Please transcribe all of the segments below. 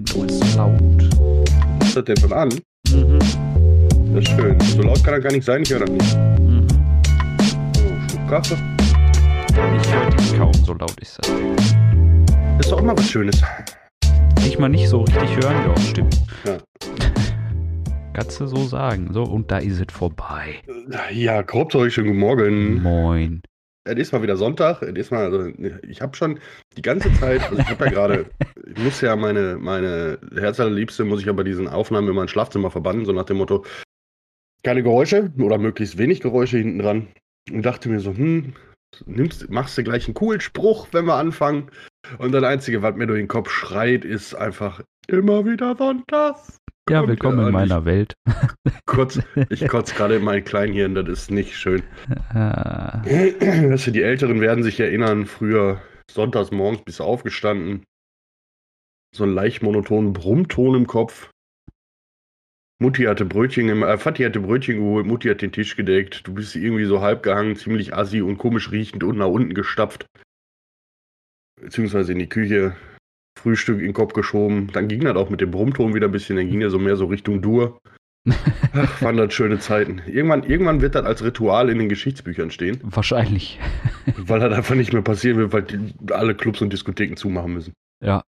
Intro ist laut. Das denn von an? Mhm. Das ist schön. So laut kann er gar nicht sein, ich höre das nicht. Mhm. So, Schluck Kaffee. Ich höre dich kaum, so laut ist das. Ist doch auch mal was Schönes. Dich mal nicht so richtig hören? Ja, stimmt. Ja. Kannst du so sagen. So, und da ist es vorbei. Ja, grob euch schönen guten Morgen. Moin. Es ist mal wieder Sonntag. Es ist mal, also, ich habe schon die ganze Zeit, also ich habe ja gerade, ich muss ja meine, meine Herzallerliebste, muss ich aber diesen Aufnahmen in mein Schlafzimmer verbannen, so nach dem Motto, keine Geräusche oder möglichst wenig Geräusche hinten dran. Und dachte mir so, hm, nimmst, machst du gleich einen coolen Spruch, wenn wir anfangen. Und das Einzige, was mir durch den Kopf schreit, ist einfach immer wieder Sonntag. Ja, willkommen äh, in meiner Welt. Kurz, ich kotze gerade in mein Kleinhirn, das ist nicht schön. Ah, die Älteren werden sich erinnern, früher sonntags morgens bist du aufgestanden, so einen leicht monotonen Brummton im Kopf. Mutti hatte Brötchen, im, äh, Vati hatte Brötchen geholt, Mutti hat den Tisch gedeckt, du bist irgendwie so halb gehangen, ziemlich assi und komisch riechend und nach unten gestapft. Beziehungsweise in die Küche, Frühstück in den Kopf geschoben. Dann ging das auch mit dem Brummton wieder ein bisschen, dann ging er so mehr so Richtung Dur. Ach, waren das schöne Zeiten. Irgendwann, irgendwann wird das als Ritual in den Geschichtsbüchern stehen. wahrscheinlich. Weil das einfach nicht mehr passieren wird, weil die, alle Clubs und Diskotheken zumachen müssen. Ja,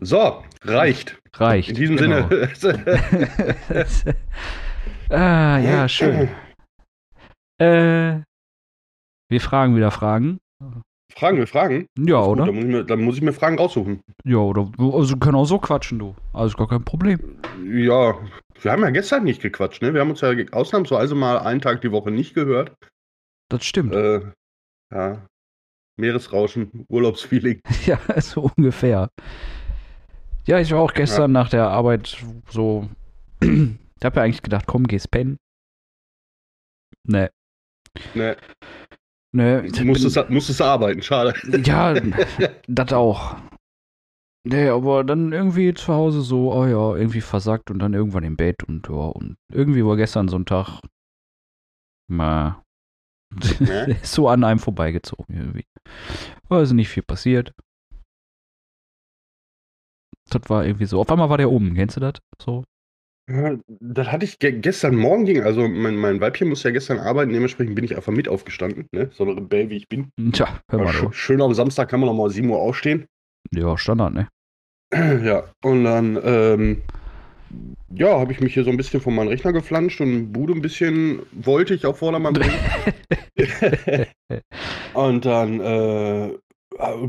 So, reicht. reicht. In diesem genau. Sinne. ah, ja, schön. Äh, wir fragen wieder Fragen. Fragen wir Fragen? Ja, Gut, oder? Dann muss, ich mir, dann muss ich mir Fragen raussuchen. Ja, oder? Also, können auch so quatschen, du. Also, gar kein Problem. Ja, wir haben ja gestern nicht gequatscht, ne? Wir haben uns ja ausnahmsweise mal einen Tag die Woche nicht gehört. Das stimmt. Äh, ja. Meeresrauschen, Urlaubsfeeling. Ja, so ungefähr. Ja, ich war auch gestern nach der Arbeit so. ich habe ja eigentlich gedacht, komm, geh's pennen. Nee. Ne, Nee, du musstest, musstest arbeiten, schade. Ja, das auch. Nee, aber dann irgendwie zu Hause so, oh ja, irgendwie versackt und dann irgendwann im Bett und ja, und irgendwie war gestern so ein Tag. Ma. Ne? so an einem vorbeigezogen irgendwie. War also nicht viel passiert. Das war irgendwie so. Auf einmal war der oben, kennst du das? So. Ja, das hatte ich ge gestern Morgen ging, also mein, mein Weibchen musste ja gestern arbeiten, dementsprechend bin ich einfach mit aufgestanden, ne? So ein Rebell wie ich bin. Tja, hör mal. sch schön am Samstag kann man noch mal 7 Uhr aufstehen. Ja, Standard, ne? Ja, und dann, ähm, ja, habe ich mich hier so ein bisschen von meinem Rechner geflanscht und Bude ein bisschen wollte ich auf Vordermann bringen. und dann, äh,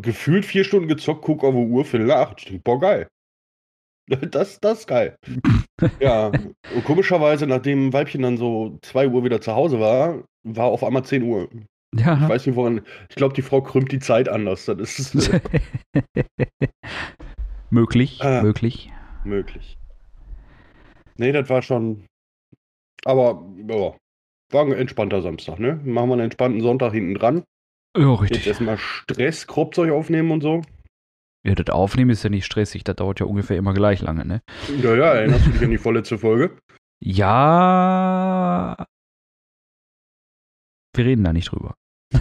gefühlt vier Stunden gezockt, guck auf die Uhr, Viertel nach boah, geil. Das, das ist geil. ja, und komischerweise, nachdem Weibchen dann so 2 Uhr wieder zu Hause war, war auf einmal 10 Uhr. Ich Ja. weiß nicht, woran. Ich glaube, die Frau krümmt die Zeit anders. Das ist möglich, Ah. möglich. möglich. Nee, das war schon. Aber, ja. War ein entspannter Samstag, ne? Machen wir einen entspannten Sonntag hinten dran. Ja, Jetzt richtig. erstmal Stress, Kropfzeug aufnehmen und so. Ja, das Aufnehmen ist ja nicht stressig, das dauert ja ungefähr immer gleich lange, ne? Ja, ja, erinnerst du dich an die vorletzte Folge? Ja. Wir reden da nicht drüber.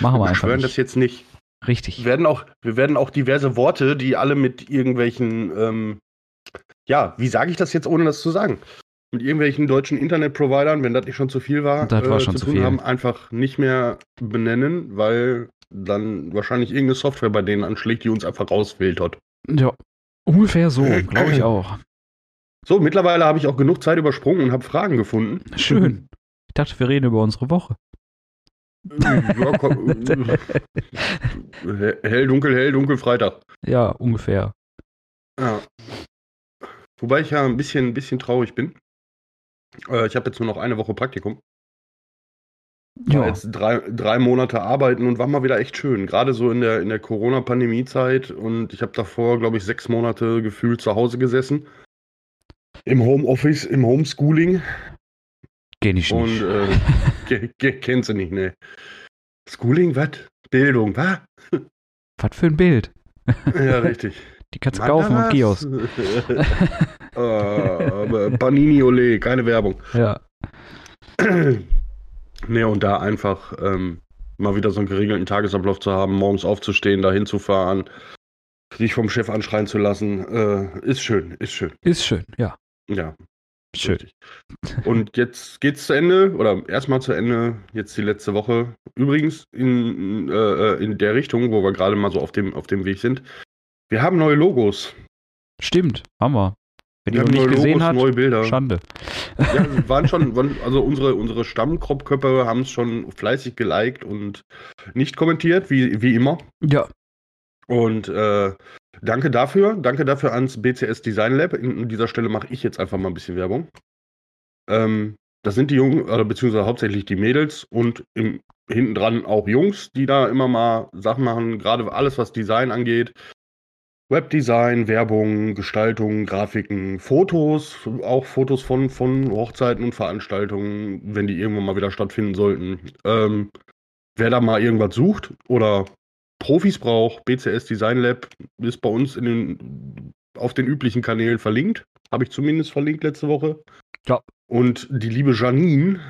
Machen wir Wir einfach schwören nicht. das jetzt nicht. Richtig. Wir werden auch, wir werden auch diverse Worte, die alle mit irgendwelchen, ähm, ja, wie sage ich das jetzt, ohne das zu sagen? Mit irgendwelchen deutschen Internetprovidern, wenn das nicht schon zu viel war, Das war schon zu zu tun viel. haben, einfach nicht mehr benennen, weil dann wahrscheinlich irgendeine Software bei denen anschlägt, die uns einfach rausfiltert. Ja. Ungefähr so, glaube ich auch. So, mittlerweile habe ich auch genug Zeit übersprungen und habe Fragen gefunden. Schön. Ich dachte, wir reden über unsere Woche. ja, komm, hell, dunkel, hell, dunkel, Freitag. Ja, ungefähr. Ja. Wobei ich ja ein bisschen, ein bisschen traurig bin. Äh, ich habe jetzt nur noch eine Woche Praktikum. Ja. Jetzt drei, drei Monate arbeiten und war mal wieder echt schön. Gerade so in der, in der Corona-Pandemie-Zeit. Und ich habe davor, glaube ich, sechs Monate gefühlt zu Hause gesessen. Im Homeoffice, im Homeschooling. Geh nicht. Und äh, ke- ke- kennst du nicht, ne? Schooling, was? Bildung, was? Was für ein Bild. Ja, richtig. Die kannst du kaufen am Kiosk. aber Panini Ole, keine Werbung. Ja. Ne, und da einfach ähm, mal wieder so einen geregelten Tagesablauf zu haben, morgens aufzustehen, da hinzufahren, sich vom Chef anschreien zu lassen, äh, ist schön, ist schön. Ist schön, ja. Ja, Schön. richtig. Und jetzt geht's zu Ende, oder erstmal zu Ende, jetzt die letzte Woche. Übrigens in, äh, in der Richtung, wo wir gerade mal so auf dem, auf dem Weg sind. Wir haben neue Logos. Stimmt, haben wir. Wenn Wir ihr haben noch nicht neue gesehen habt, neue Bilder. Schande. Ja, waren schon, also unsere, unsere Stammkropfköpfe haben es schon fleißig geliked und nicht kommentiert, wie, wie immer. Ja, Und äh, danke dafür. Danke dafür ans BCS Design Lab. An dieser Stelle mache ich jetzt einfach mal ein bisschen Werbung. Ähm, das sind die Jungen, oder beziehungsweise hauptsächlich die Mädels und im, hinten dran auch Jungs, die da immer mal Sachen machen, gerade alles, was Design angeht. Webdesign, Werbung, Gestaltung, Grafiken, Fotos, auch Fotos von, von Hochzeiten und Veranstaltungen, wenn die irgendwann mal wieder stattfinden sollten. Ähm, wer da mal irgendwas sucht oder Profis braucht, BCS Design Lab ist bei uns in den, auf den üblichen Kanälen verlinkt. Habe ich zumindest verlinkt letzte Woche. Ja. Und die liebe Janine,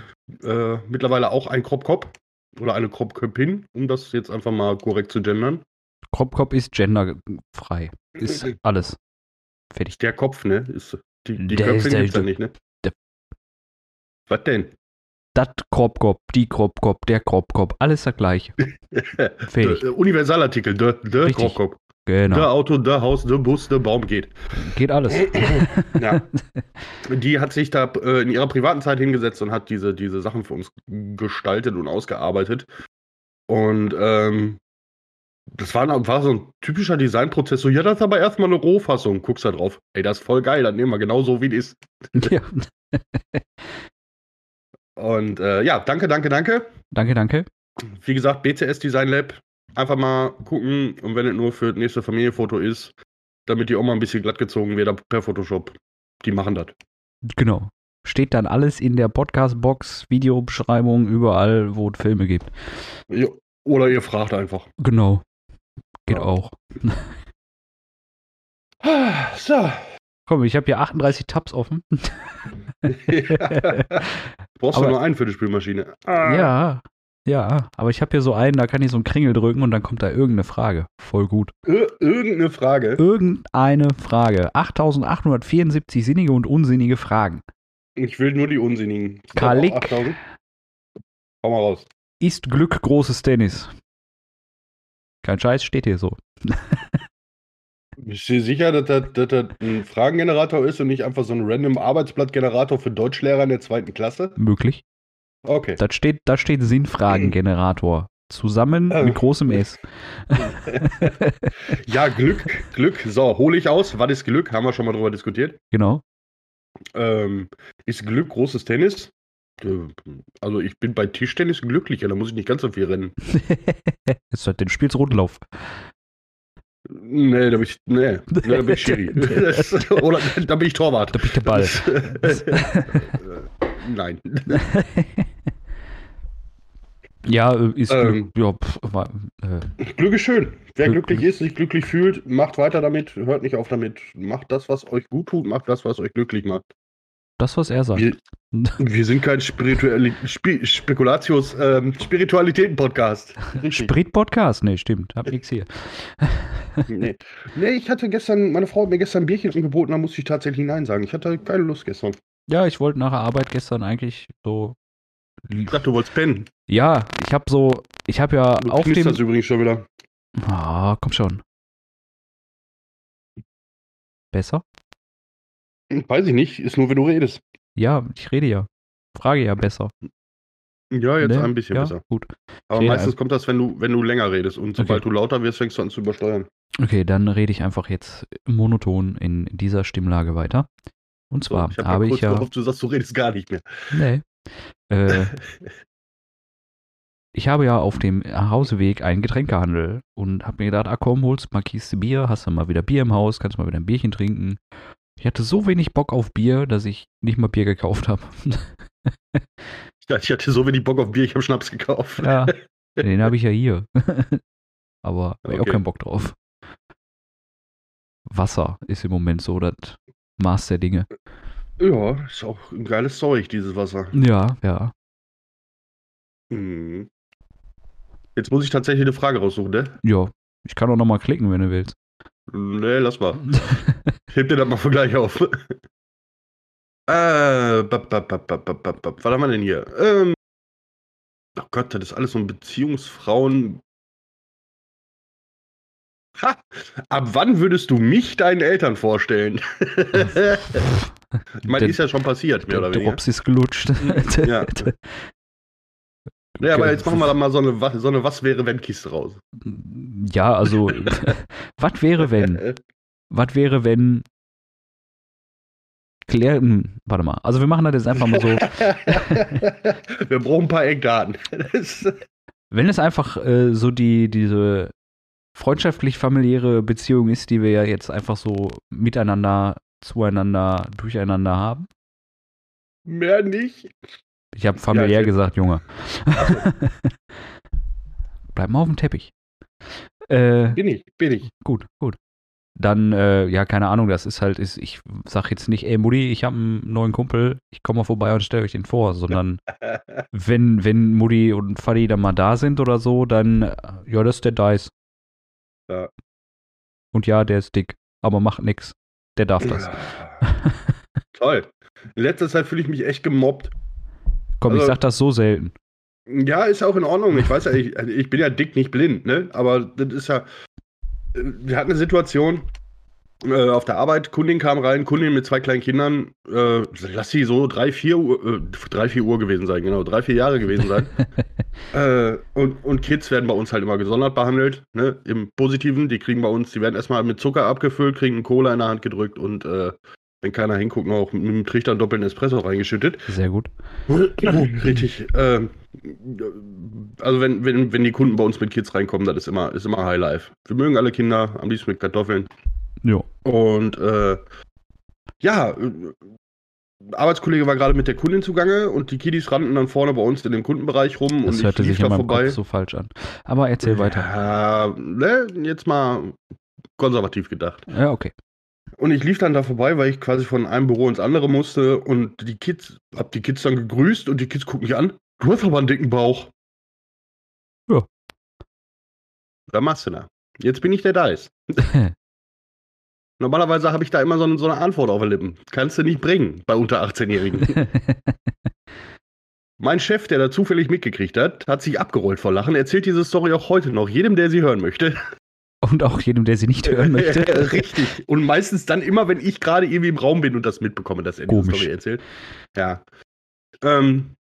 äh, mittlerweile auch ein Crop-Cop oder eine Crop-Köpin, um das jetzt einfach mal korrekt zu gendern. Kropkop ist genderfrei. Ist alles. Fertig. Der Kopf, ne? Ist, die die Der Köpfe ist der- gibt's ja nicht, ne? der- Was denn? Das Kropkop, die Kropkop, der Kropkop, alles das gleiche. Fertig. Der Universalartikel, der, der Richtig. Crop-Cop. Genau. Der Auto, der Haus, der Bus, der Baum geht. Geht alles. Ja. Die hat sich da äh, in ihrer privaten Zeit hingesetzt und hat diese, diese Sachen für uns gestaltet und ausgearbeitet. Und ähm, das war, war so ein typischer Designprozess. So, ja, das ist aber erstmal eine Rohfassung. Guckst da drauf. Ey, das ist voll geil. Das nehmen wir genau so, wie es ist. ja. Und äh, ja, danke, danke, danke. Danke, danke. Wie gesagt, BCS Design Lab. Einfach mal gucken. Und wenn es nur für das nächste Familienfoto ist, damit die Oma ein bisschen glatt gezogen wird per Photoshop. Die machen das. Genau. Steht dann alles in der Podcast-Box, Videobeschreibung, überall, wo es Filme gibt. Ja, Oder ihr fragt einfach. Genau. Geht Ja. auch. So. Komm, ich habe hier 38 Tabs offen. Brauchst Aber- du nur einen für die Spülmaschine? Ah. Ja, ja. Aber ich habe hier so einen, da kann ich so einen Kringel drücken und dann kommt da irgendeine Frage. Voll gut. Ir irgendeine Frage. Irgendeine Frage. 8874 sinnige und unsinnige Fragen. Ich will nur die unsinnigen. Kalik. hab auch 8000. Hau mal raus. Ist Glück großes Tennis? Kein Scheiß, steht hier so. Bist du dir sicher, dass das, dass das ein Fragengenerator ist und nicht einfach so ein random Arbeitsblattgenerator für Deutschlehrer in der zweiten Klasse? Möglich. Okay. Da steht, da steht Sinnfragengenerator. Zusammen Oh. mit großem S. Ja, Glück, Glück. So, hole ich aus. Was ist Glück? Haben wir schon mal drüber diskutiert. genau. Ähm, ist Glück großes Tennis? Äh, Also ich bin bei Tischtennis glücklicher, da muss ich nicht ganz so viel rennen. Jetzt hat den Spiels Rundlauf. Nee, da bin ich, nee, da bin ich Schiri. Das, oder da bin ich Torwart. Da bin ich der Ball. Das, äh, nein. ja, äh, ist Ähm. Glück. Ja, äh, Glück ist schön. Wer Glück- glücklich ist, sich glücklich fühlt, macht weiter damit, hört nicht auf damit. Macht das, was euch gut tut, macht das, was euch glücklich macht. Das, was er sagt. Wir, wir sind kein Spirituali Spi Spekulatius, ähm, Spiritualitäten-Podcast. Sprit-Podcast? Nee, stimmt. Hab nix hier. nee. nee, ich hatte gestern, meine Frau hat mir gestern ein Bierchen angeboten, da musste ich tatsächlich Nein sagen. Ich hatte keine Lust gestern. Ja, ich wollte nach der Arbeit gestern eigentlich so. Ich dachte, du wolltest pennen. Ja, ich habe so, ich habe ja Du auf dem. knisterst übrigens schon wieder. Ah, komm schon. Besser? Weiß ich nicht, ist nur, wenn du redest. Ja, ich rede ja. Frage ja besser. Ja, jetzt Ne? ein bisschen ja? besser. Gut. Aber meistens ein- kommt das, wenn du, wenn du länger redest. Und sobald du lauter wirst, fängst du an zu übersteuern. Okay, dann rede ich einfach jetzt monoton in dieser Stimmlage weiter. Und So, zwar ich hab habe kurz ich ja. gehofft, du sagst, du redest gar nicht mehr. Nee. Äh, ich habe ja auf dem Hauseweg einen Getränkehandel und habe mir gedacht, ah komm, holst mal Kiste Bier, hast du mal wieder Bier im Haus, kannst mal wieder ein Bierchen trinken. Ich hatte so wenig Bock auf Bier, dass ich nicht mal Bier gekauft habe. Ja, ich hatte so wenig Bock auf Bier, ich habe Schnaps gekauft. ja, den habe ich ja hier. Aber habe ich auch Okay. keinen Bock drauf. Wasser ist im Moment so das Maß der Dinge. Ja, ist auch ein geiles Zeug, dieses Wasser. Ja, ja. Hm. Jetzt muss ich tatsächlich eine Frage raussuchen, ne? Ja, ich kann auch noch mal klicken, wenn du willst. Nee, lass mal. Ich heb dir das mal für gleich auf. äh, bap, bap, bap, bap, bap, bap, was haben wir denn hier? Ähm, oh Gott, das ist alles so ein Beziehungsfrauen. Ha! Ab wann würdest du mich deinen Eltern vorstellen? ich meine, ist ja schon passiert, mehr oder Der weniger. Drops ist gelutscht. Ja. Ja, aber jetzt machen wir da mal so eine, so eine Was wäre wenn Kiste raus. Ja, also, was wäre, wenn? Was wäre, wenn. Klär, hm, warte mal. Also, wir machen das jetzt einfach mal so. wir brauchen ein paar Eckdaten. Wenn es einfach äh, so die, diese freundschaftlich-familiäre Beziehung ist, die wir ja jetzt einfach so miteinander, zueinander, durcheinander haben. Mehr nicht. Ich habe familiär erzähl. gesagt, Junge. Bleib mal auf dem Teppich. Äh, Bin ich, bin ich. gut, gut. Dann, äh, ja, keine Ahnung, das ist halt, ist, ich sag jetzt nicht, ey Mutti, ich habe einen neuen Kumpel, ich komme mal vorbei und stelle euch den vor, sondern wenn, wenn Mutti und Fadi dann mal da sind oder so, dann, äh, ja, das ist der Dice. Ja. Und ja, der ist dick, aber macht nix. Der darf das. Toll. In letzter Zeit fühle ich mich echt gemobbt. Komm, ich Also- sag das so selten. Ja, ist auch in Ordnung. Ich weiß ja, ich, also ich bin ja dick, nicht blind, ne? Aber das ist ja. Wir hatten eine Situation äh, auf der Arbeit, Kundin kam rein, Kundin mit zwei kleinen Kindern, äh, lass sie so drei, vier Uhr, äh, drei, vier Uhr gewesen sein, genau, drei, vier Jahre gewesen sein. äh, und, und Kids werden bei uns halt immer gesondert behandelt, ne? Im Positiven, die kriegen bei uns, die werden erstmal mit Zucker abgefüllt, kriegen einen Cola in der Hand gedrückt und äh, wenn keiner hinguckt, noch auch mit einem Trichter einen doppelten Espresso reingeschüttet. Sehr gut. Richtig. Ähm, also wenn, wenn, wenn die Kunden bei uns mit Kids reinkommen, das ist immer, ist immer Highlife. Wir mögen alle Kinder, am liebsten mit Kartoffeln. Jo. Und äh, ja, äh, Arbeitskollege war gerade mit der Kundin zugange und die Kiddies rannten dann vorne bei uns in dem Kundenbereich rum Das und hörte ich lief sich da vorbei. Kopf so falsch an. Aber erzähl weiter. Ja, ne, jetzt mal konservativ gedacht. Ja, okay. Und ich lief dann da vorbei, weil ich quasi von einem Büro ins andere musste und die Kids, hab die Kids dann gegrüßt und die Kids gucken mich an. Du hast aber einen dicken Bauch. Ja. Da machst du da. Jetzt bin ich der Dice. Normalerweise habe ich da immer so eine, so eine Antwort auf den Lippen. Kannst du nicht bringen bei unter 18-Jährigen. mein Chef, der da zufällig mitgekriegt hat, hat sich abgerollt vor Lachen, erzählt diese Story auch heute noch, jedem, der sie hören möchte. Und auch jedem, der sie nicht hören möchte. Richtig. Und meistens dann immer, wenn ich gerade irgendwie im Raum bin und das mitbekomme, dass er diese Komisch. Story erzählt. Ja. Ähm,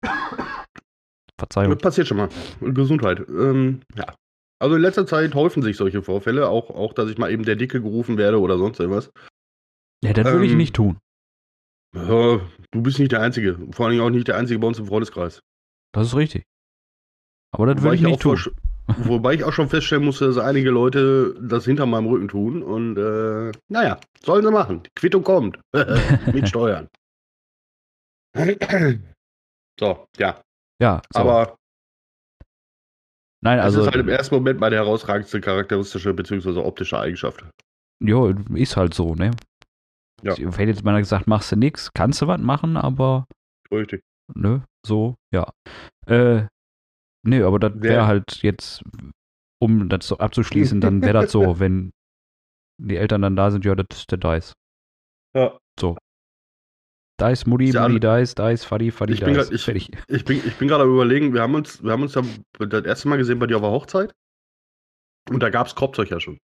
Verzeihung. das passiert schon mal. Gesundheit. Ähm, ja. Also in letzter Zeit häufen sich solche Vorfälle, auch, auch dass ich mal eben der Dicke gerufen werde oder sonst irgendwas. Ja, das würde ich ähm, nicht tun. Ja, du bist nicht der Einzige. Vor allen Dingen auch nicht der Einzige bei uns im Freundeskreis. Das ist richtig. Aber das würde ich nicht auch tun. Wobei ich auch schon feststellen musste, dass einige Leute das hinter meinem Rücken tun. Und äh, naja, sollen sie machen. Die Quittung kommt. Mit Steuern. so, ja. Ja, so. Aber Nein, also, ist halt im ersten Moment meine herausragendste charakteristische bzw. optische Eigenschaft. jo, ist halt so, ne? Ja. Ich hätte jetzt mal gesagt, machst du nix, kannst du was machen, aber, Richtig. ne, so, ja. Äh, ne, aber das wäre halt jetzt, um das so abzuschließen, dann wäre das so, wenn die Eltern dann da sind, ja, das ist der Dice. Ja. So. Dice, Ist ja alle- Dice, Dice, Fadi, Fadi, Ich bin Dice. grad- ich- Fertig. Ich bin, ich bin gerade am überlegen, wir haben uns, wir haben uns ja das erste Mal gesehen bei dir auf der Hochzeit. Und da gab es Korbzeug ja schon.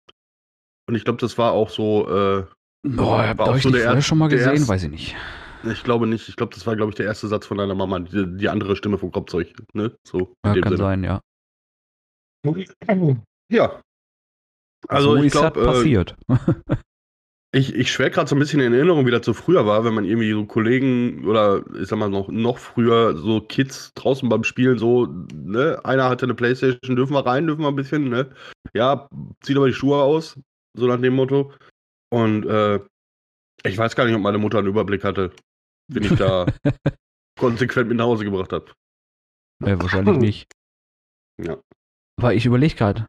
Und ich glaube, das war auch so, äh, Boah, habt ihr euch so der schon mal gesehen? erste- Weiß ich nicht. ich glaube nicht. Ich glaube, das war, glaube ich, der erste Satz von deiner Mama, die, die andere Stimme vom Korbzeug. Ne? So, Ja, kann Sinne. sein, ja. Ja. Also, so ich ist das glaube, äh, passiert. Ich, ich schwer gerade so ein bisschen in Erinnerung, wie das so früher war, wenn man irgendwie so Kollegen oder ich sag mal noch, noch früher so Kids draußen beim Spielen so, ne, einer hatte eine Playstation, dürfen wir rein, dürfen wir ein bisschen, ne? Ja, zieht aber die Schuhe aus, so nach dem Motto. Und äh, ich weiß gar nicht, ob meine Mutter einen Überblick hatte, den ich da konsequent mit nach Hause gebracht habe. Nee, wahrscheinlich nicht. Ja. Aber ich überlege gerade.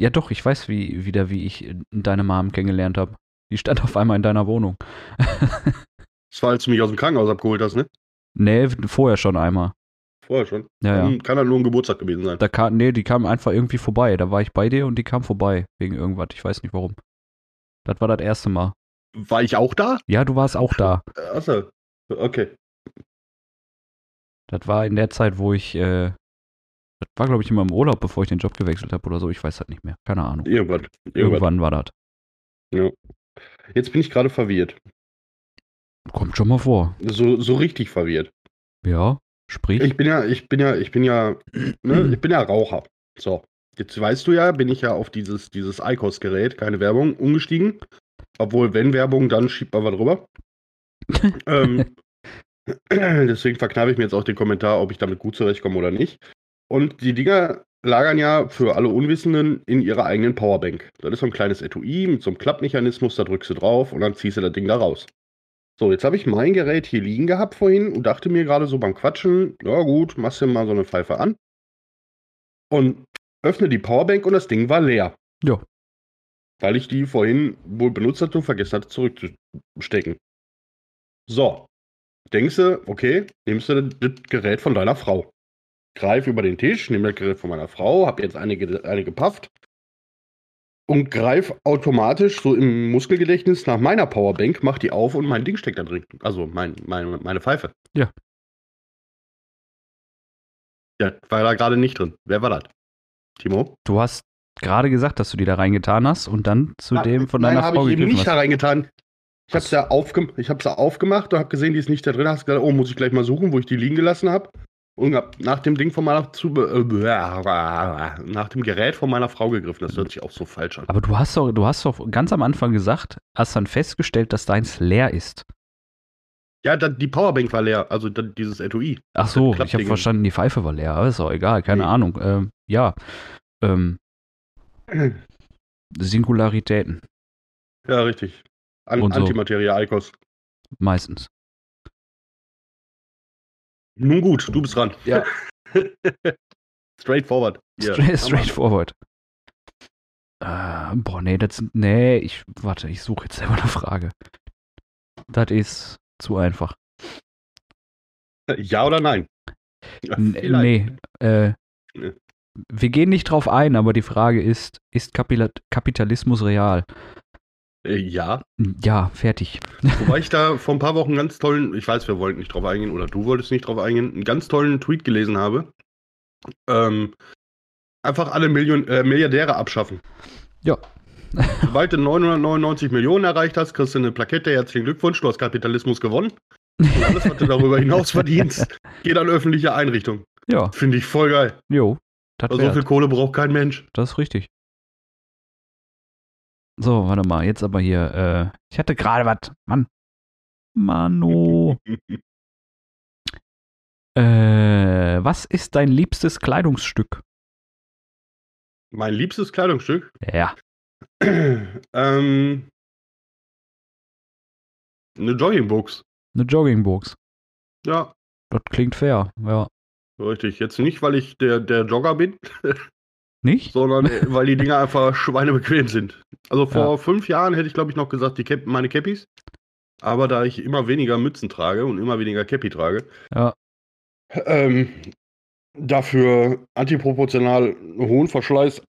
Ja, doch, ich weiß wie, wieder, wie ich deine Mom kennengelernt habe. Die stand auf einmal in deiner Wohnung. Das war, als du mich aus dem Krankenhaus abgeholt hast, ne? nee, vorher schon einmal. vorher schon. Ja, ja. Kann halt nur ein Geburtstag gewesen sein. Da kam, nee, die kam einfach irgendwie vorbei. Da war ich bei dir und die kam vorbei. Wegen irgendwas. Ich weiß nicht warum. Das war das erste Mal. War ich auch da? Ja, du warst auch da. Achso. Okay. Das war in der Zeit, wo ich, äh, das war, glaube ich, immer im Urlaub, bevor ich den Job gewechselt habe oder so. Ich weiß das nicht mehr. Keine Ahnung. Irgendwann. Irgendwann. Irgendwann war das. Jetzt bin ich gerade verwirrt. Kommt schon mal vor. So, so richtig verwirrt. Ja, sprich. Ich bin ja, ich bin ja, ich bin ja, ne, ich bin ja Raucher. So. Jetzt weißt du ja, bin ich ja auf dieses, dieses ICOS-Gerät, keine Werbung, umgestiegen. Obwohl, wenn Werbung, dann schiebt man was drüber. ähm, deswegen verknabe ich mir jetzt auch den Kommentar, ob ich damit gut zurechtkomme oder nicht. Und die Dinger lagern ja für alle Unwissenden in ihrer eigenen Powerbank. Das ist so ein kleines Etui mit so einem Klappmechanismus, da drückst du drauf und dann ziehst du das Ding da raus. So, jetzt habe ich mein Gerät hier liegen gehabt vorhin und dachte mir gerade so beim Quatschen, ja gut, machst du mal so eine Pfeife an. Und öffne die Powerbank und das Ding war leer. Ja. Weil ich die vorhin wohl benutzt hatte und vergessen hatte zurückzustecken. So. Denkst du, okay, nimmst du das Gerät von deiner Frau. Greif über den Tisch, nimm das Gerät von meiner Frau, hab jetzt eine, eine gepafft und greif automatisch so im Muskelgedächtnis nach meiner Powerbank, mach die auf und mein Ding steckt da drin. Also mein, mein, meine Pfeife. Ja. Ja, war da gerade nicht drin. Wer war das? Timo? Du hast gerade gesagt, dass du die da reingetan hast und dann zu Ah, dem von Nein, deiner habe Frau ich gegriffen nicht da hast. reingetan. Ich habe es ich hab's ja aufgemacht und habe gesehen, die ist nicht da drin. Hast gesagt, oh, muss ich gleich mal suchen, wo ich die liegen gelassen habe. Und hab nach dem Ding von meiner zu äh, nach dem Gerät von meiner Frau gegriffen. Das hört sich auch so falsch an. Aber du hast doch, du hast doch ganz am Anfang gesagt, hast dann festgestellt, dass deins leer ist. Ja, die Powerbank war leer, also dieses Etui. Ach so, ich habe verstanden, die Pfeife war leer, aber ist auch egal, keine Nee. Ahnung. Ähm, ja, ähm, Singularitäten Ja, richtig. An so. Antimaterie Icos. meistens. Nun gut, du bist dran. Ja. Straightforward. Straight, Hammer. straightforward. Äh, boah, nee, das, nee, ich, warte, ich suche jetzt selber eine Frage. Das ist zu einfach. Ja oder nein? Ja, nee, äh, Nee. wir gehen nicht drauf ein, aber die Frage ist, ist Kapitalismus real? Äh, Ja, Ja, fertig. Wobei ich da vor ein paar Wochen einen ganz tollen, ich weiß, wir wollten nicht drauf eingehen, oder du wolltest nicht drauf eingehen, einen ganz tollen Tweet gelesen habe. Ähm, einfach alle Million, äh, Milliardäre abschaffen. Ja. Sobald du 999 Millionen erreicht hast, kriegst du eine Plakette, herzlichen Glückwunsch, du hast Kapitalismus gewonnen. Und alles, was du darüber hinaus verdienst, geht an öffentliche Einrichtungen. Ja, Finde ich voll geil. jo, so viel Kohle braucht kein Mensch. das ist richtig. So, warte mal, jetzt aber hier, äh, ich hatte gerade was, Mann. Mano. äh, was ist dein liebstes Kleidungsstück? mein liebstes Kleidungsstück. Ja, ähm, eine Joggingbox. eine Joggingbox. Ja, Das klingt fair, ja. richtig. Jetzt nicht, weil ich der, der Jogger bin, Nicht? sondern äh, weil die Dinger einfach schweinebequem sind. Also vor Ja. fünf Jahren hätte ich, glaube ich, noch gesagt, die Cap meine Cappies. Aber da ich immer weniger Mützen trage und immer weniger Cappy trage, Ja. ähm, dafür antiproportional hohen Verschleiß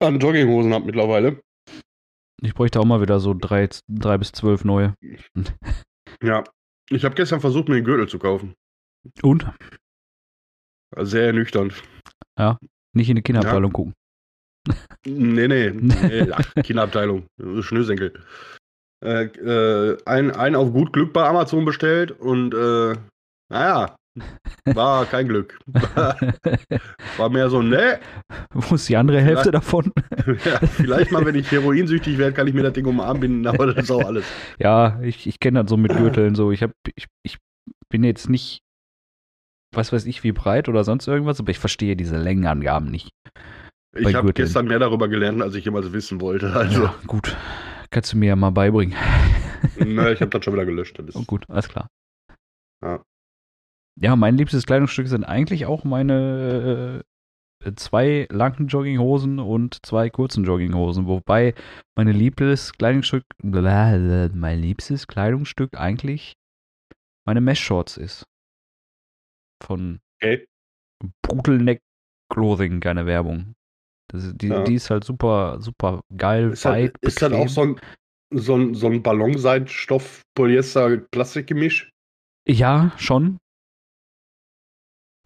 an Jogginghosen habe mittlerweile. Ich bräuchte auch mal wieder so drei, drei bis zwölf neue. Ja. Ich habe gestern versucht, mir einen Gürtel zu kaufen. Und? Sehr ernüchternd. Nicht in die Kinderabteilung gucken. Nee, nee, nee ach, Kinderabteilung, Schnürsenkel. Äh, äh, ein, ein auf gut Glück bei Amazon bestellt und äh, naja, war kein Glück. War mehr so, ne, Wo ist die andere Hälfte davon? ja, vielleicht mal, wenn ich heroinsüchtig werde, kann ich mir das Ding um den Arm binden, aber das ist auch alles. Ja, ich, ich kenne das so mit Gürteln so. Ich, hab, ich, ich bin jetzt nicht, was weiß ich, wie breit oder sonst irgendwas, aber ich verstehe diese Längenangaben nicht. Ich habe gestern mehr darüber gelernt, als ich jemals wissen wollte. Also, Ja, gut. Kannst du mir ja mal beibringen. ne, ich habe das schon wieder gelöscht. Das Oh, gut, alles klar. Ja. Ja, mein liebstes Kleidungsstück sind eigentlich auch meine äh, zwei langen Jogginghosen und zwei kurzen Jogginghosen, wobei meine liebstes Kleidungsstück, blablabla, mein liebstes Kleidungsstück eigentlich meine Mesh-Shorts ist. Von, okay. Brutal Neck Clothing, keine Werbung. Das, die, Ja. die ist halt super, super geil, Ist, halt, weit, ist dann auch so ein, so ein, so ein Ballonseitstoff, Polyester, Plastikgemisch. Ja, schon.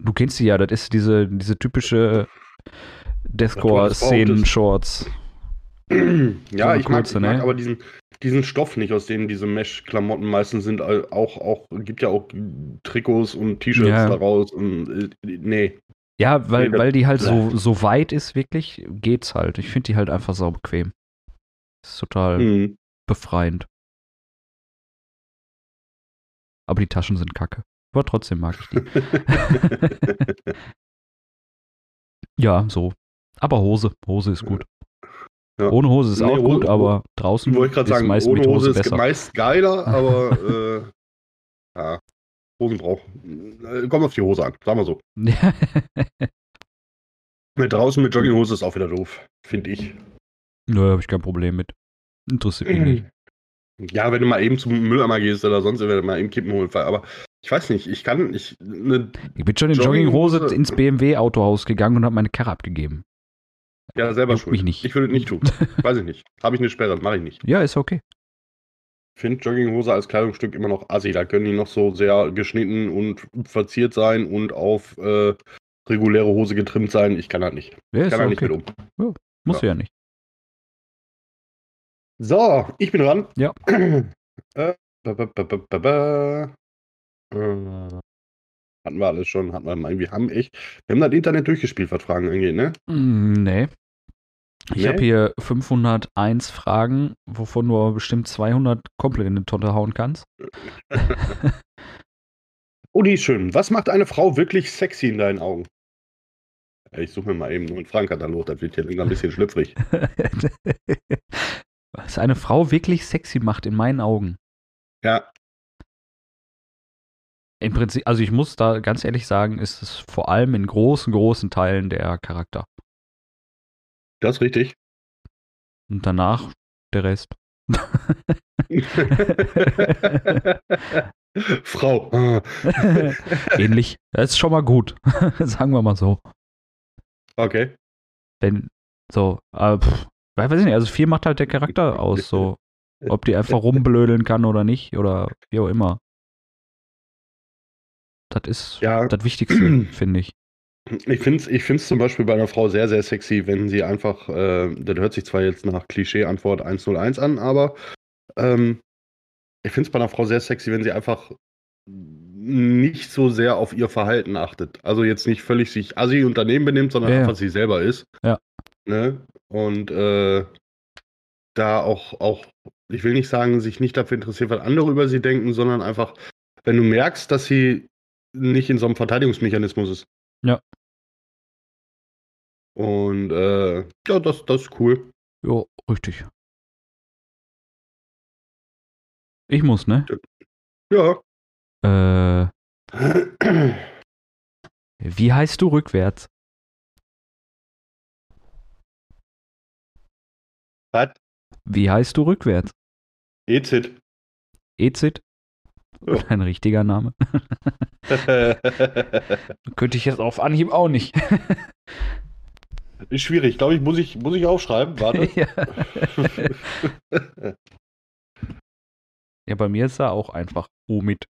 Du kennst sie ja, das ist diese, diese typische Deathcore-Szenen-Shorts. ja, ich mag, kurze, ich mag ne? aber diesen, diesen Stoff nicht, aus denen diese Mesh-Klamotten meistens sind. Auch, auch, gibt ja auch Trikots und T-Shirts Ja. daraus. Und, äh, nee. Ja, weil, weil die halt so, so weit ist, wirklich, geht's halt. Ich finde die halt einfach sau bequem. Ist total Hm. befreiend. Aber die Taschen sind kacke. Aber trotzdem mag ich die. Ja, so. Aber Hose. Hose ist gut. Ja. Ohne Hose ist Nee, auch Hose- gut, aber draußen Wollte ich gerade ist sagen, meist ohne mit Hose ist besser. meist geiler, aber äh, ja, Hosen braucht. Äh, kommt auf die Hose an, sagen wir so. Mit draußen mit Jogginghose ist auch wieder doof, finde ich. Nö, habe ich kein Problem mit. Interessiert mich nicht. Ja, wenn du mal eben zum Mülleimer gehst oder sonst wenn du mal eben Kippen holen, aber ich weiß nicht, ich kann, ich, ne, Ich bin schon in Jogginghose- Jogginghose ins BMW-Autohaus gegangen und habe meine Karre abgegeben. ja, selber Juckt schuld. mich nicht. Ich würde es nicht tun. Weiß ich nicht. Habe ich eine Sperre, mache ich nicht. Ja, ist okay. Ich finde Jogginghose als Kleidungsstück immer noch assi. Da können die noch so sehr geschnitten und verziert sein und auf äh, reguläre Hose getrimmt sein. Ich kann halt nicht. Ja, Ich kann halt nicht okay. mit um. Muss ja nicht. So, ich bin dran. Ja. äh, ba, ba, ba, ba, ba, ba. Äh, hatten wir alles schon, hatten wir mal, wir haben echt, wir haben das Internet durchgespielt, was Fragen angeht, ne? Mm, nee. Ich Nee? habe hier 501 Fragen, wovon du aber bestimmt 200 komplett in die Tonne hauen kannst. Oh, die ist schön. Was macht eine Frau wirklich sexy in deinen Augen? Ja, Ich suche mir mal eben nur einen Fragenkatalog, das wird hier langsam ein bisschen schlüpfrig. Was eine Frau wirklich sexy macht in meinen Augen. Ja, Im Prinzip, also ich muss da ganz ehrlich sagen, ist es vor allem in großen, großen Teilen der Charakter. Das ist richtig. Und danach der Rest. Frau. Ähnlich. Das ist schon mal gut. Sagen wir mal so. Okay. Denn so, äh, pff, weiß ich nicht, also viel macht halt der Charakter aus, so. Ob die einfach rumblödeln kann oder nicht, oder wie auch immer. Das ist Ja. das Wichtigste, finde ich. Ich finde es ich find's zum Beispiel bei einer Frau sehr, sehr sexy, wenn sie einfach, äh, das hört sich zwar jetzt nach Klischee-Antwort 101 an, aber ähm, ich finde es bei einer Frau sehr sexy, wenn sie einfach nicht so sehr auf ihr Verhalten achtet. Also jetzt nicht völlig sich assi und daneben benimmt, sondern Ja, ja. einfach sie selber ist. Ja. Ne? Und äh, da auch, auch, ich will nicht sagen, sich nicht dafür interessiert, was andere über sie denken, sondern einfach, wenn du merkst, dass sie nicht in so einem Verteidigungsmechanismus ist. Ja. Und äh, ja, das, das ist cool. Jo, richtig. Ich muss, ne? Ja. Äh, wie heißt du rückwärts? Was? Wie heißt du rückwärts? Ezit. Ezit? Ja. Ein richtiger Name. Könnte ich jetzt auf Anhieb auch nicht. Ist schwierig, glaube ich, muss ich, muss ich aufschreiben. Warte. ja. ja, bei mir ist er auch einfach Omid.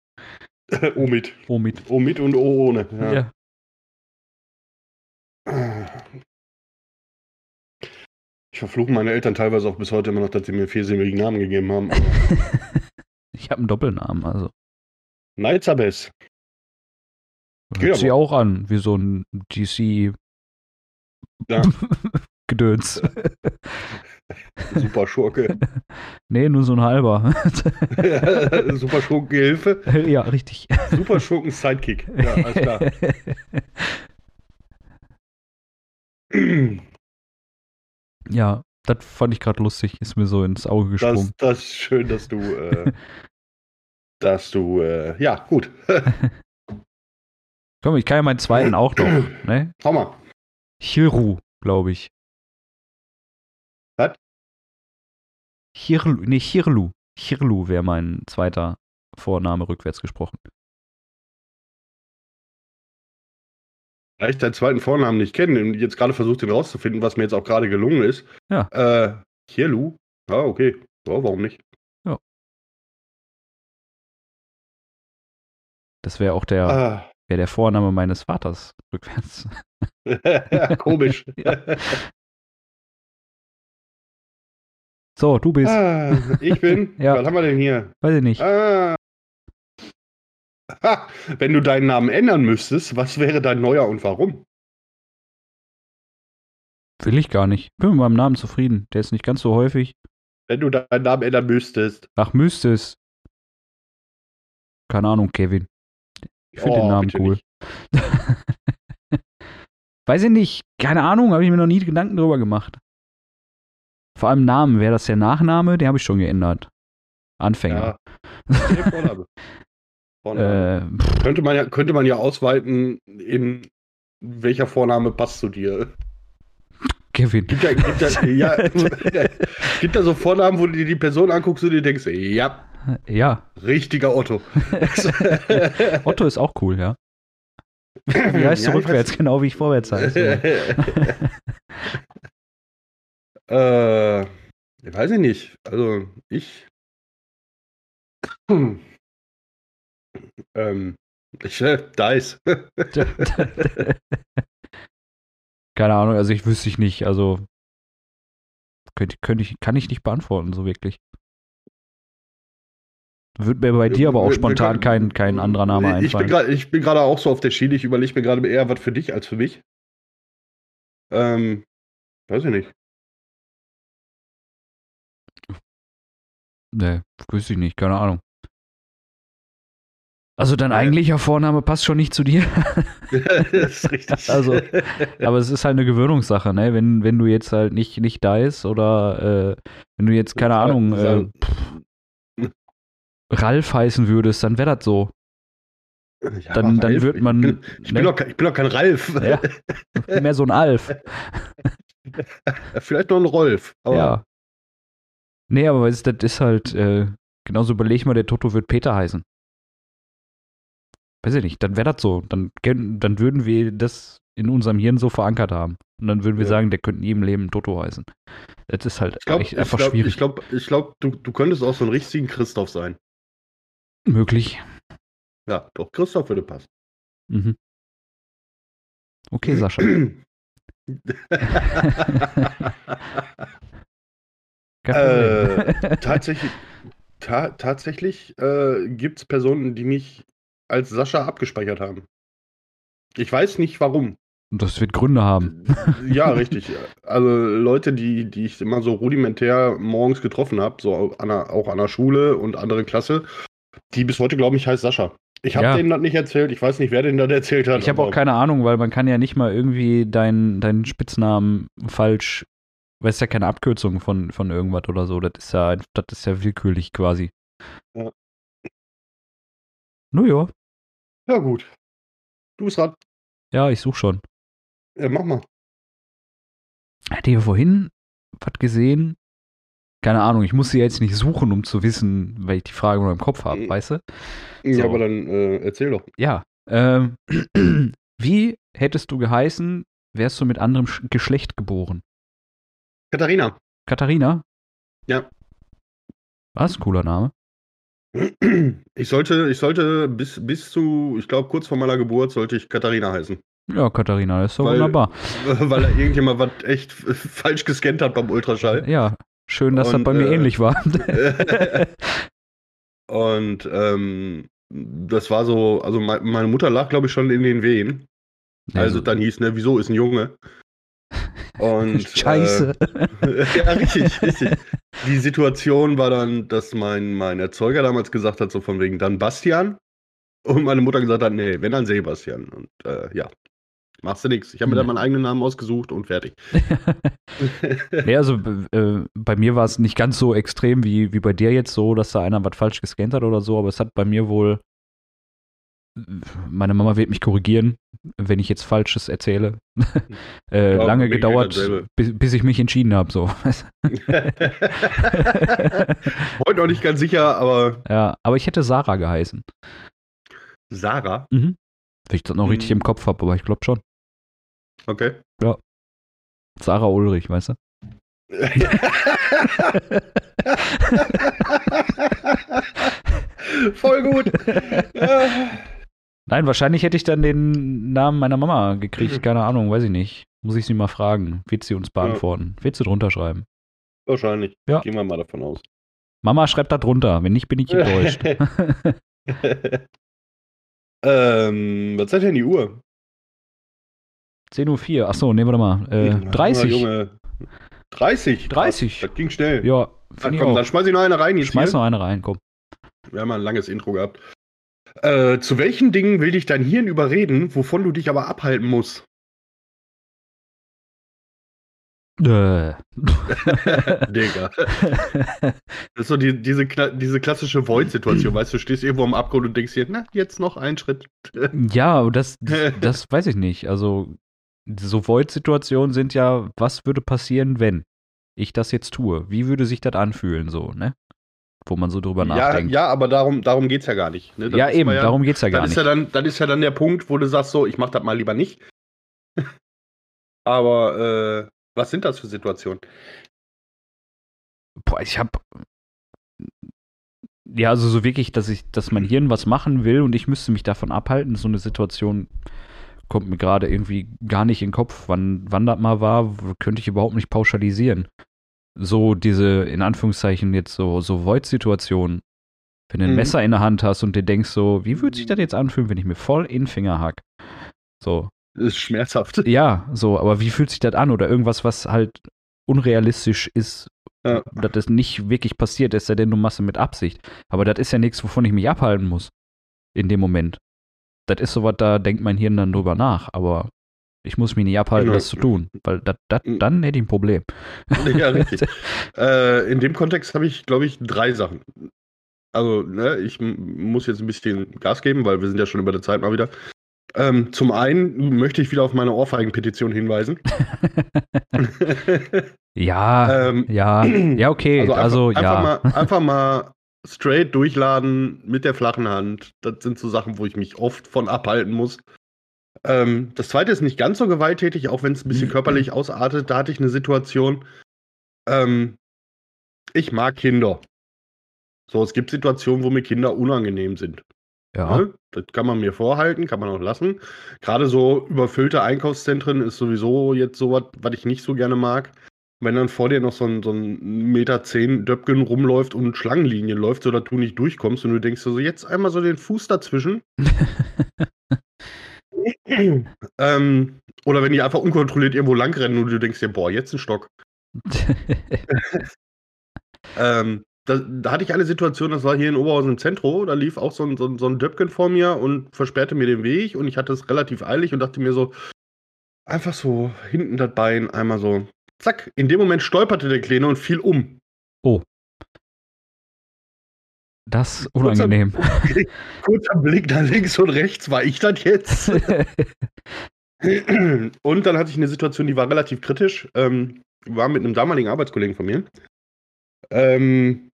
O mit. Omid. O mit und O ohne. Ja. Ich verfluche meine Eltern teilweise auch bis heute immer noch, dass sie mir viersilbigen Namen gegeben haben. Ich habe einen Doppelnamen, also. Neizabes. Hört aber. auch an, wie so ein DC Ja. Gedöns. Super Schurke. nee, nur so ein halber. Super Schurkengehilfe. ja, richtig. Super Schurken Sidekick. Ja, alles klar. ja, das fand ich gerade lustig, ist mir so ins Auge gesprungen. Das, das ist schön, dass du, äh, dass du, äh, ja, gut. Komm, ich kann ja meinen zweiten auch noch, ne? Hau mal. Hiru, glaube ich. Was? Hirlu, nee, Hirlu. Hirlu wäre mein zweiter Vorname rückwärts gesprochen. Da ich deinen zweiten Vornamen nicht kenne und jetzt gerade versucht, den rauszufinden, was mir jetzt auch gerade gelungen ist. Ja. Äh, hier, Lu. Ah, okay. Ja, warum nicht? Das wäre auch der, Ah. Wär der Vorname meines Vaters rückwärts. Komisch. Ja. So, du bist. ah, ich bin. Ja. Was haben wir denn hier? Weiß ich nicht. Ah. Ha, wenn du deinen Namen ändern müsstest, was wäre dein neuer und warum? Will ich gar nicht. Bin mit meinem Namen zufrieden. Der ist nicht ganz so häufig. Wenn du deinen Namen ändern müsstest. Ach, müsste es. Keine Ahnung, Kevin. Ich finde den Oh, Namen bitte cool. Weiß ich nicht. Keine Ahnung, habe ich mir noch nie Gedanken drüber gemacht. Vor allem Namen. Wäre das der Nachname? Den habe ich schon geändert. Anfänger. Ja. Vorname. Vorname. Äh, pff, Könnte man ja, könnte man ja ausweiten, in welcher Vorname passt zu dir. Kevin. Gibt ja, gibt ja, ja, gibt ja so Vornamen, wo du dir die Person anguckst und dir denkst, ja, Ja, richtiger Otto. Otto ist auch cool, ja. Wie heißt du Ja, ich rückwärts, genau wie ich vorwärts heiße. äh, weiß ich nicht. Also ich. Hm. Ähm, ich, äh, Dice. Keine Ahnung, also ich wüsste ich nicht, also könnte, könnte ich, kann ich nicht beantworten, so wirklich. Würde mir bei dir aber auch spontan kein, kein anderer Name einfallen. ich bin gerade auch so auf der Schiene. Ich überlege mir gerade eher was für dich als für mich. Ähm, weiß ich nicht. Nee, wüsste ich nicht, keine Ahnung. Also dein Äh. eigentlicher Vorname passt schon nicht zu dir. das ist richtig. Also, Aber es ist halt eine Gewöhnungssache, ne? Wenn, wenn du jetzt halt nicht, nicht da ist oder äh, wenn du jetzt, keine Ja, Ahnung, äh, sagen- Ralf heißen würdest, dann wäre das so. Ja, dann- dann wird ich man- Bin, ich, bin ne? doch, kein- ich bin doch kein Ralf. Ja. Mehr so ein Alf. Vielleicht noch ein Rolf. Ja. Nee, aber weißt, das ist halt, äh, genauso überleg mal, der Toto wird Peter heißen. Weiß ich nicht, dann wäre das so. Dann, dann würden wir das in unserem Hirn so verankert haben. Und dann würden wir Ja. sagen, der könnte in jedem Leben Toto heißen. Das ist halt ich glaube, echt ich einfach glaub, schwierig. ich glaub, ich glaub, du, du könntest auch so ein richtigen Christoph sein. Möglich. Ja, doch, Christoph würde passen. Mhm. Okay, Sascha. Äh, tatsächlich ta tatsächlich äh, gibt es Personen, die mich als Sascha abgespeichert haben. Ich weiß nicht warum. das wird Gründe haben. Ja, richtig. Also Leute, die, die ich immer so rudimentär morgens getroffen habe, so an der, auch an der Schule und andere Klasse, die bis heute glauben, ich heiße Sascha. Ich habe Ja. denen das nicht erzählt. Ich weiß nicht, wer denen das erzählt hat. Ich habe auch keine Ahnung, weil man kann ja nicht mal irgendwie deinen deinen Spitznamen falsch, weil es ja keine Abkürzung von, von irgendwas oder so. Das ist ja, das ist ja willkürlich quasi. Ja. Nur ja. Ja, gut. Du bist dran. Ja, ich suche schon. Ja, mach mal. Hatte hier vorhin was gesehen? Keine Ahnung, ich muss sie jetzt nicht suchen, um zu wissen, weil ich die Frage nur im Kopf habe, Mhm. weißt du? Ja, So. aber dann äh, erzähl doch. Ja. Ähm, wie hättest du geheißen, wärst du mit anderem Sch- Geschlecht geboren? Katharina. Katharina? Ja. Was? Cooler Name. Ich sollte, ich sollte bis, bis zu, ich glaube, kurz vor meiner Geburt sollte ich Katharina heißen. Ja, Katharina, das ist doch Weil- wunderbar. Weil irgendjemand was echt falsch gescannt hat beim Ultraschall. Ja, schön, dass das Und, bei mir äh, ähnlich war. Und ähm, das war so, also me- meine Mutter lag, glaube ich, schon in den Wehen. Also dann hieß, ne, wieso ist ein Junge? Und Scheiße. Äh, ja, richtig, richtig. Die Situation war dann, dass mein, mein Erzeuger damals gesagt hat, so von wegen dann Bastian. Und meine Mutter gesagt hat, nee, wenn dann Sebastian. Und äh, ja, machst du nichts. Ich habe mir dann meinen eigenen Namen ausgesucht und fertig. nee, also äh, bei mir war es nicht ganz so extrem wie, wie bei dir jetzt so, dass da einer was falsch gescannt hat oder so, aber es hat bei mir wohl, meine Mama wird mich korrigieren, wenn ich jetzt Falsches erzähle, äh, Ja, lange gedauert, dasselbe. bis, bis ich mich entschieden habe. So. Heute noch nicht ganz sicher, aber ja, aber ich hätte Sarah geheißen. Sarah. Mhm. Wenn ich das noch richtig Mhm. im Kopf habe, aber ich glaube schon. Okay. Sarah Ulrich, weißt du? Voll gut. Nein, wahrscheinlich hätte ich dann den Namen meiner Mama gekriegt. Mhm. Keine Ahnung, weiß ich nicht. Muss ich sie mal fragen. Wird sie uns beantworten? Wird sie drunter schreiben? Wahrscheinlich. Ja. Gehen wir mal davon aus. Mama schreibt da drunter. Wenn nicht, bin ich enttäuscht. ähm, was sagt denn die Uhr? 10.04 Uhr. Achso, nee, warte mal. Äh, 30. Junge. 30. 30. Das ging schnell. Ja, Ach, ich komm, dann schmeiß ich noch eine rein. Jetzt Schmeiß hier. noch eine rein, komm. Wir haben mal ein langes Intro gehabt. Äh, zu welchen Dingen will dich dein Hirn überreden, wovon du dich aber abhalten musst? Äh. Digga. Das ist so die, diese, diese klassische Void-Situation, weißt du, du stehst irgendwo am Abgrund und denkst dir, na, jetzt noch ein Schritt. ja, aber das, das, das weiß ich nicht. Also, so Void-Situationen sind ja, was würde passieren, wenn ich das jetzt tue? Wie würde sich das anfühlen, so, ne? Wo man so drüber Ja, nachdenkt. ja, aber darum, darum geht es ja gar nicht. Ne? Ja, eben, ja, darum geht's ja gar das ist nicht. ja dann, das ist ja dann der Punkt, wo du sagst, so, ich mach das mal lieber nicht. aber äh, was sind das für Situationen? Boah, ich hab. Ja, also so wirklich, dass ich, dass mein Hirn was machen will und ich müsste mich davon abhalten. So eine Situation kommt mir gerade irgendwie gar nicht in den Kopf. Wann, wann das mal war, könnte ich überhaupt nicht pauschalisieren. So diese, in Anführungszeichen, jetzt so, so Void-Situationen. Wenn du ein Mhm. Messer in der Hand hast und dir denkst so, wie würde sich das jetzt anfühlen, wenn ich mir voll in den Finger hack? So, Das ist schmerzhaft. ja, so, aber wie fühlt sich das an? Oder irgendwas, was halt unrealistisch ist, Ja. dass das nicht wirklich passiert, ist ja denn du machst mit Absicht. Aber das ist ja nichts, wovon ich mich abhalten muss. In dem Moment. Das ist sowas, da denkt mein Hirn dann drüber nach, aber ich muss mich nicht abhalten, Genau. das zu tun. Weil das, das, Mhm. dann hätte ich ein Problem. Ja, richtig. äh, in dem Kontext habe ich, glaube ich, drei Sachen. Also, ne, ich muss jetzt ein bisschen Gas geben, weil wir sind ja schon über der Zeit mal wieder. Ähm, zum einen möchte ich wieder auf meine Ohrfeigenpetition hinweisen. ja, ähm, ja, ja, okay. also Also, einfach, ja. einfach, mal, einfach mal straight durchladen mit der flachen Hand. Das sind so Sachen, wo ich mich oft von abhalten muss. Ähm, das zweite ist nicht ganz so gewalttätig, auch wenn es ein bisschen körperlich ausartet. Da hatte ich eine Situation. Ähm, ich mag Kinder. So, es gibt Situationen, wo mir Kinder unangenehm sind. ja. Ne? Das kann man mir vorhalten, kann man auch lassen. Gerade so überfüllte Einkaufszentren ist sowieso jetzt sowas, was ich nicht so gerne mag. Wenn dann vor dir noch so ein, so ein Meter zehn Döpken rumläuft und Schlangenlinien läuft, so dass du nicht durchkommst und du denkst so, jetzt einmal so den Fuß dazwischen. ähm, oder wenn die einfach unkontrolliert irgendwo langrennen und du denkst dir, boah, jetzt ein Stock. Ähm, da, da hatte ich eine Situation, das war hier in Oberhausen im Zentrum, da lief auch so ein, so, ein, so ein Döpken vor mir und versperrte mir den Weg und ich hatte es relativ eilig und dachte mir so, einfach so hinten das Bein einmal so, zack, in dem Moment stolperte der Kleine und fiel um. Das ist unangenehm. Kurzer Blick nach links und rechts, war ich das jetzt? und dann hatte ich eine Situation, die war relativ kritisch. Ähm, war mit einem damaligen Arbeitskollegen von mir. Ähm,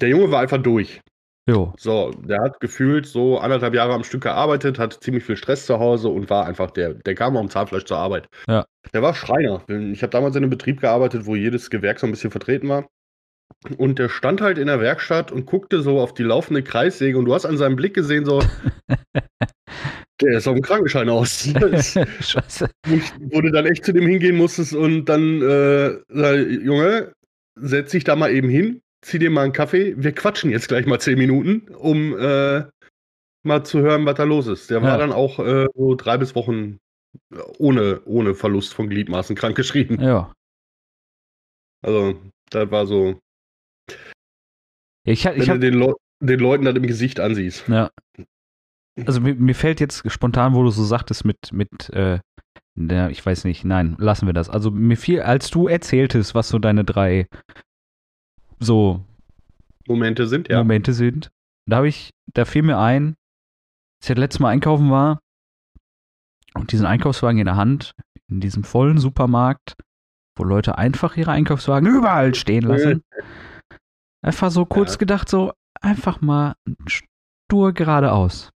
der Junge war einfach durch. Jo. So, der hat gefühlt so anderthalb Jahre am Stück gearbeitet, hat ziemlich viel Stress zu Hause und war einfach der, der kam am Zahnfleisch zur Arbeit. Ja. Der war Schreiner. Ich habe damals in einem Betrieb gearbeitet, wo jedes Gewerk so ein bisschen vertreten war. Und der stand halt in der Werkstatt und guckte so auf die laufende Kreissäge und du hast an seinem Blick gesehen, so, der ist auf dem Krankenschein aus. Scheiße. wo, du dann echt zu dem hingehen musstest und dann, äh, Junge, setz dich da mal eben hin, zieh dir mal einen Kaffee, wir quatschen jetzt gleich mal zehn Minuten, um äh, mal zu hören, was da los ist. Der war Ja. dann auch äh, so drei bis Wochen ohne, ohne Verlust von Gliedmaßen krankgeschrieben. Ja. Also, das war so, Ja, Ich, wenn ich du den, Leu den Leuten das im Gesicht ansiehst. ja. Also mir, mir fällt jetzt spontan, wo du so sagtest, mit, mit, äh, na, ich weiß nicht, nein, lassen wir das. Also mir fiel, als du erzähltest, was so deine drei so Momente sind, ja. Momente sind, da habe ich, da fiel mir ein, als ich das letzte Mal einkaufen war und diesen Einkaufswagen in der Hand, in diesem vollen Supermarkt, wo Leute einfach ihre Einkaufswagen überall stehen lassen. Einfach so kurz Ja. gedacht, so einfach mal stur geradeaus.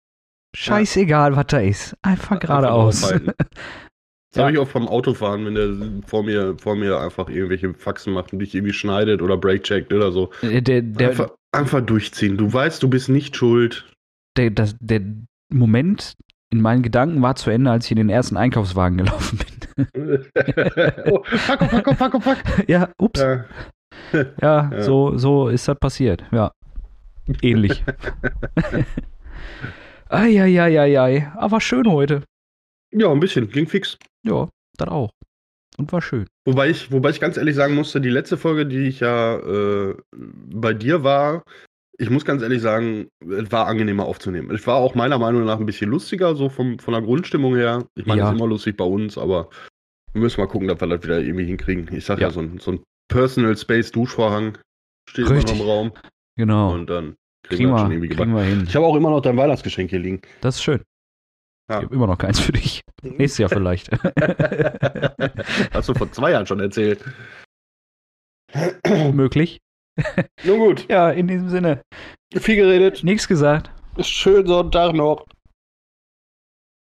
Scheißegal, was da ist. Einfach geradeaus. Das habe ich auch vom Autofahren, wenn der vor mir, vor mir einfach irgendwelche Faxen macht und dich irgendwie schneidet oder breakcheckt oder so. Äh, Der, der, einfach, einfach durchziehen. Du weißt, du bist nicht schuld. der, das, der Moment in meinen Gedanken war zu Ende, als ich in den ersten Einkaufswagen gelaufen bin. oh, fuck, oh, fuck, oh, fuck, oh, fuck. ja, ups. Ja. Ja, Ja. So, so ist das passiert. Ja. Ähnlich. Eieieiei. Aber schön heute. Ja, ein bisschen. Ging fix. Ja, das auch. Und war schön. Wobei ich, wobei ich ganz ehrlich sagen musste, die letzte Folge, die ich ja äh, bei dir war, ich muss ganz ehrlich sagen, es war angenehmer aufzunehmen. Es war auch meiner Meinung nach ein bisschen lustiger, so vom, von der Grundstimmung her. Ich meine, es Ja. ist immer lustig bei uns, aber wir müssen mal gucken, dass wir das wieder irgendwie hinkriegen. Ich sag ja, Ja. so, ein, so ein Personal Space Duschvorhang steht immer noch Richtig. im Raum Genau. und dann kriegen, kriegen wir schon irgendwie kriegen wir hin. Ich habe auch immer noch dein Weihnachtsgeschenk hier liegen. Das ist schön. Ja. Ich habe immer noch keins für dich. Nächstes Jahr vielleicht. Hast du vor zwei Jahren schon erzählt. Möglich. Nun gut, Ja, in diesem Sinne. viel geredet. Nichts gesagt. Schönen Sonntag noch.